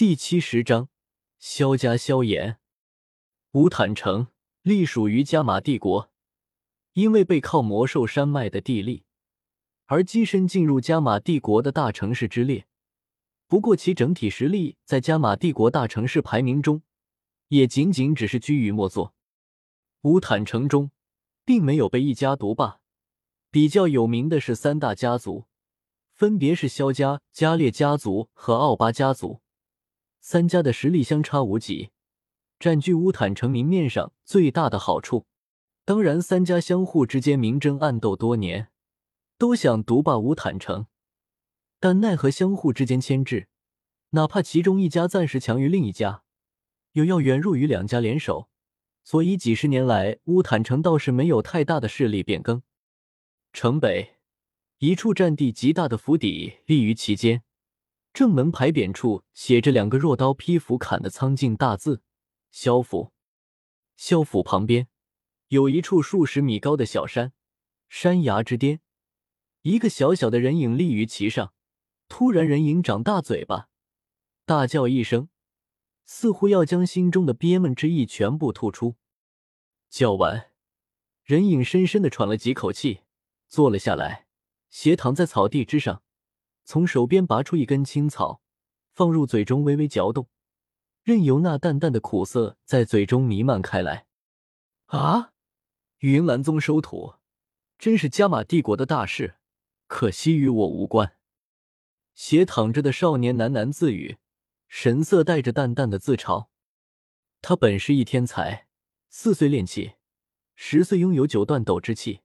第七十章，萧家萧炎。乌坦城隶属于加玛帝国，因为背靠魔兽山脉的地利，而跻身进入加玛帝国的大城市之列。不过，其整体实力在加玛帝国大城市排名中，也仅仅只是居于末座。乌坦城中，并没有被一家独霸，比较有名的是三大家族，分别是萧家、加列家族和奥巴家族。三家的实力相差无几，占据乌坦城明面上最大的好处。当然，三家相互之间明争暗斗多年，都想独霸乌坦城，但奈何相互之间牵制，哪怕其中一家暂时强于另一家，又要远弱于两家联手，所以几十年来，乌坦城倒是没有太大的势力变更。城北一处占地极大的府邸立于其间。正门牌匾处写着两个若刀劈斧砍的苍劲大字“萧府”。萧府旁边有一处数十米高的小山，山崖之巅，一个小小的人影立于其上。突然，人影长大嘴巴，大叫一声，似乎要将心中的憋闷之意全部吐出。叫完，人影深深的喘了几口气，坐了下来，斜躺在草地之上。从手边拔出一根青草，放入嘴中，微微嚼动，任由那淡淡的苦涩在嘴中弥漫开来。啊！云岚宗收徒，真是加玛帝国的大事，可惜与我无关。斜躺着的少年喃喃自语，神色带着淡淡的自嘲。他本是一天才，四岁练气，十岁拥有九段斗之气，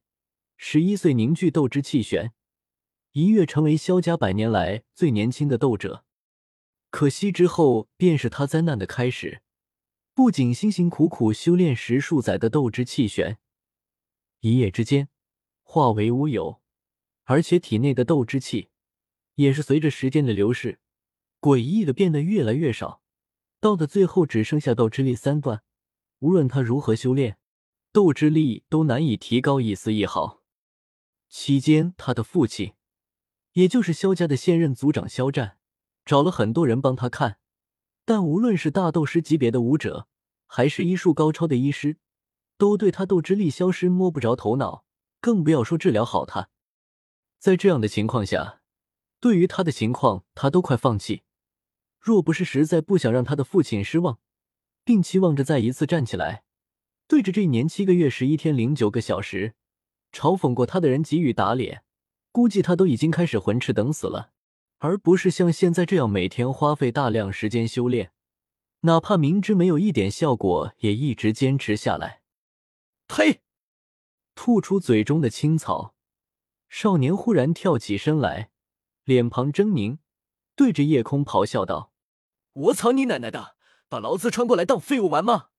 十一岁凝聚斗之气旋。一跃成为萧家百年来最年轻的斗者，可惜之后便是他灾难的开始。不仅辛辛苦苦修炼十数载的斗之气旋，一夜之间化为乌有，而且体内的斗之气也是随着时间的流逝，诡异的变得越来越少，到的最后只剩下斗之力三段。无论他如何修炼，斗之力都难以提高一丝一毫。期间，他的父亲。也就是萧家的现任族长萧战，找了很多人帮他看，但无论是大斗师级别的武者，还是医术高超的医师，都对他斗之力消失摸不着头脑，更不要说治疗好他。在这样的情况下，对于他的情况，他都快放弃。若不是实在不想让他的父亲失望，并期望着再一次站起来，对着这一年七个月十一天零九个小时嘲讽过他的人给予打脸。估计他都已经开始混吃等死了，而不是像现在这样每天花费大量时间修炼，哪怕明知没有一点效果，也一直坚持下来。呸！吐出嘴中的青草，少年忽然跳起身来，脸庞狰狞，对着夜空咆哮道：“我操你奶奶的！把老子穿过来当废物玩吗？”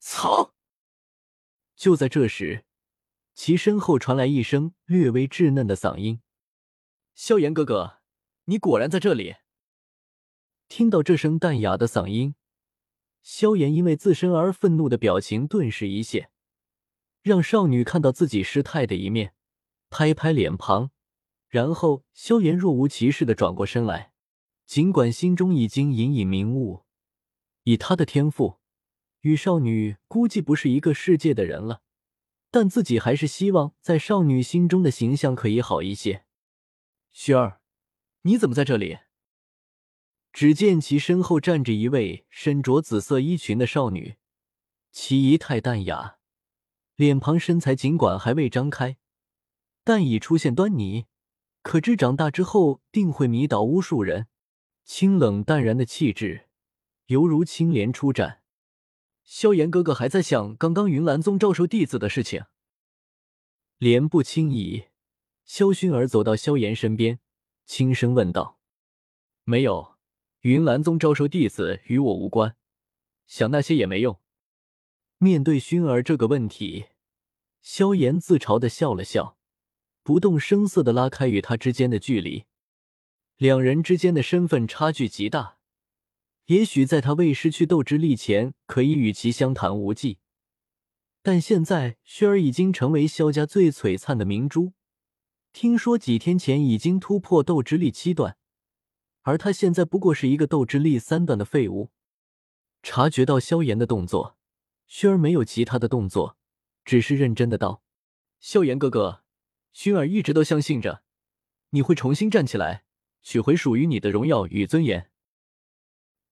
操！就在这时。其身后传来一声略微稚嫩的嗓音：“萧炎哥哥，你果然在这里。”听到这声淡雅的嗓音，萧炎因为自身而愤怒的表情顿时一现，让少女看到自己失态的一面，拍拍脸庞，然后萧炎若无其事的转过身来。尽管心中已经隐隐明悟，以他的天赋，与少女估计不是一个世界的人了。但自己还是希望在少女心中的形象可以好一些。雪儿，你怎么在这里？只见其身后站着一位身着紫色衣裙的少女，其仪态淡雅，脸庞身材尽管还未张开，但已出现端倪，可知长大之后定会迷倒无数人。清冷淡然的气质，犹如青莲出绽。萧炎哥哥还在想刚刚云岚宗招收弟子的事情。莲不轻移，萧薰儿走到萧炎身边，轻声问道：“没有，云岚宗招收弟子与我无关，想那些也没用。”面对薰儿这个问题，萧炎自嘲的笑了笑，不动声色的拉开与他之间的距离。两人之间的身份差距极大。也许在他未失去斗之力前，可以与其相谈无忌，但现在薰儿已经成为萧家最璀璨的明珠。听说几天前已经突破斗之力七段，而他现在不过是一个斗之力三段的废物。察觉到萧炎的动作，薰儿没有其他的动作，只是认真的道：“萧炎哥哥，薰儿一直都相信着你会重新站起来，取回属于你的荣耀与尊严。”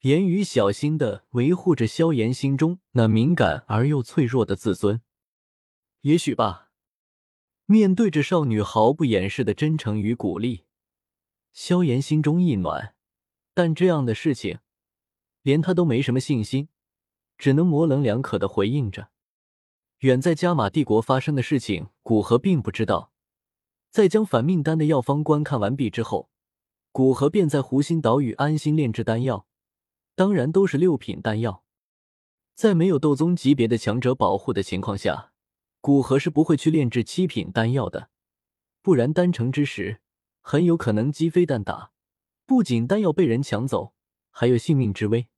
言语小心的维护着萧炎心中那敏感而又脆弱的自尊。也许吧。面对着少女毫不掩饰的真诚与鼓励，萧炎心中一暖。但这样的事情，连他都没什么信心，只能模棱两可的回应着。远在加玛帝国发生的事情，古河并不知道。在将反命丹的药方观看完毕之后，古河便在湖心岛屿安心炼制丹药。当然都是六品丹药，在没有斗宗级别的强者保护的情况下，古河是不会去炼制七品丹药的，不然丹成之时很有可能鸡飞蛋打，不仅丹药被人抢走，还有性命之危。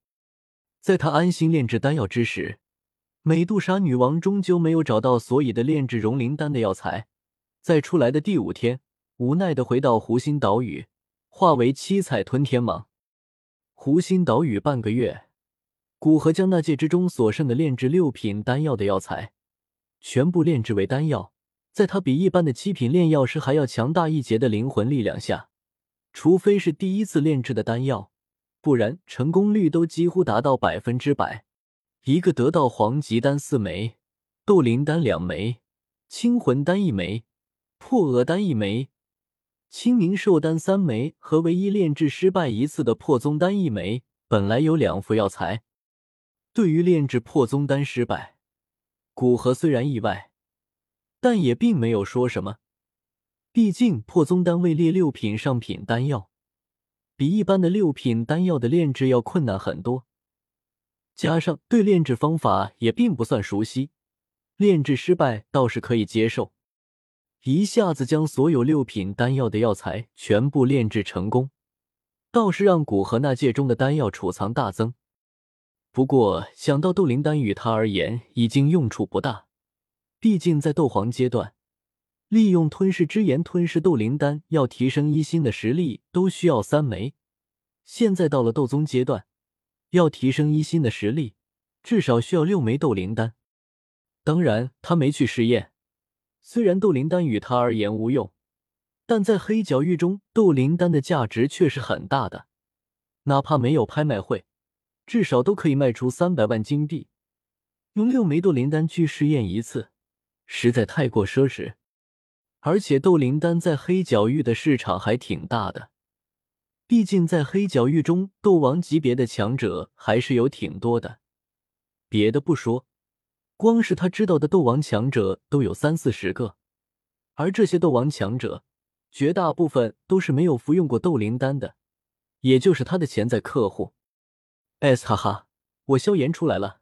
在他安心炼制丹药之时，美杜莎女王终究没有找到所以的炼制融灵丹的药材，在出来的第五天，无奈的回到湖心岛屿，化为七彩吞天蟒。湖心岛屿半个月，古河将那戒之中所剩的炼制六品丹药的药材全部炼制为丹药。在他比一般的七品炼药师还要强大一截的灵魂力量下，除非是第一次炼制的丹药，不然成功率都几乎达到百分之百。一个得到黄级丹四枚，斗灵丹两枚，清魂丹一枚，破厄丹一枚。清明寿丹三枚和唯一炼制失败一次的破宗丹一枚，本来有两副药材。对于炼制破宗丹失败，古河虽然意外，但也并没有说什么。毕竟破宗丹位列六品上品丹药，比一般的六品丹药的炼制要困难很多。加上对炼制方法也并不算熟悉，炼制失败倒是可以接受。一下子将所有六品丹药的药材全部炼制成功，倒是让古河那界中的丹药储藏大增。不过想到斗灵丹与他而言已经用处不大，毕竟在斗皇阶段，利用吞噬之炎吞噬斗灵丹要提升一星的实力都需要三枚。现在到了斗宗阶段，要提升一星的实力，至少需要六枚斗灵丹。当然，他没去试验。虽然斗灵丹与他而言无用，但在黑角域中，斗灵丹的价值却是很大的。哪怕没有拍卖会，至少都可以卖出三百万金币。用六枚斗灵丹去试验一次，实在太过奢侈。而且斗灵丹在黑角域的市场还挺大的，毕竟在黑角域中，斗王级别的强者还是有挺多的。别的不说。光是他知道的斗王强者都有三四十个，而这些斗王强者绝大部分都是没有服用过斗灵丹的，也就是他的潜在客户。S 哈哈，我萧炎出来了。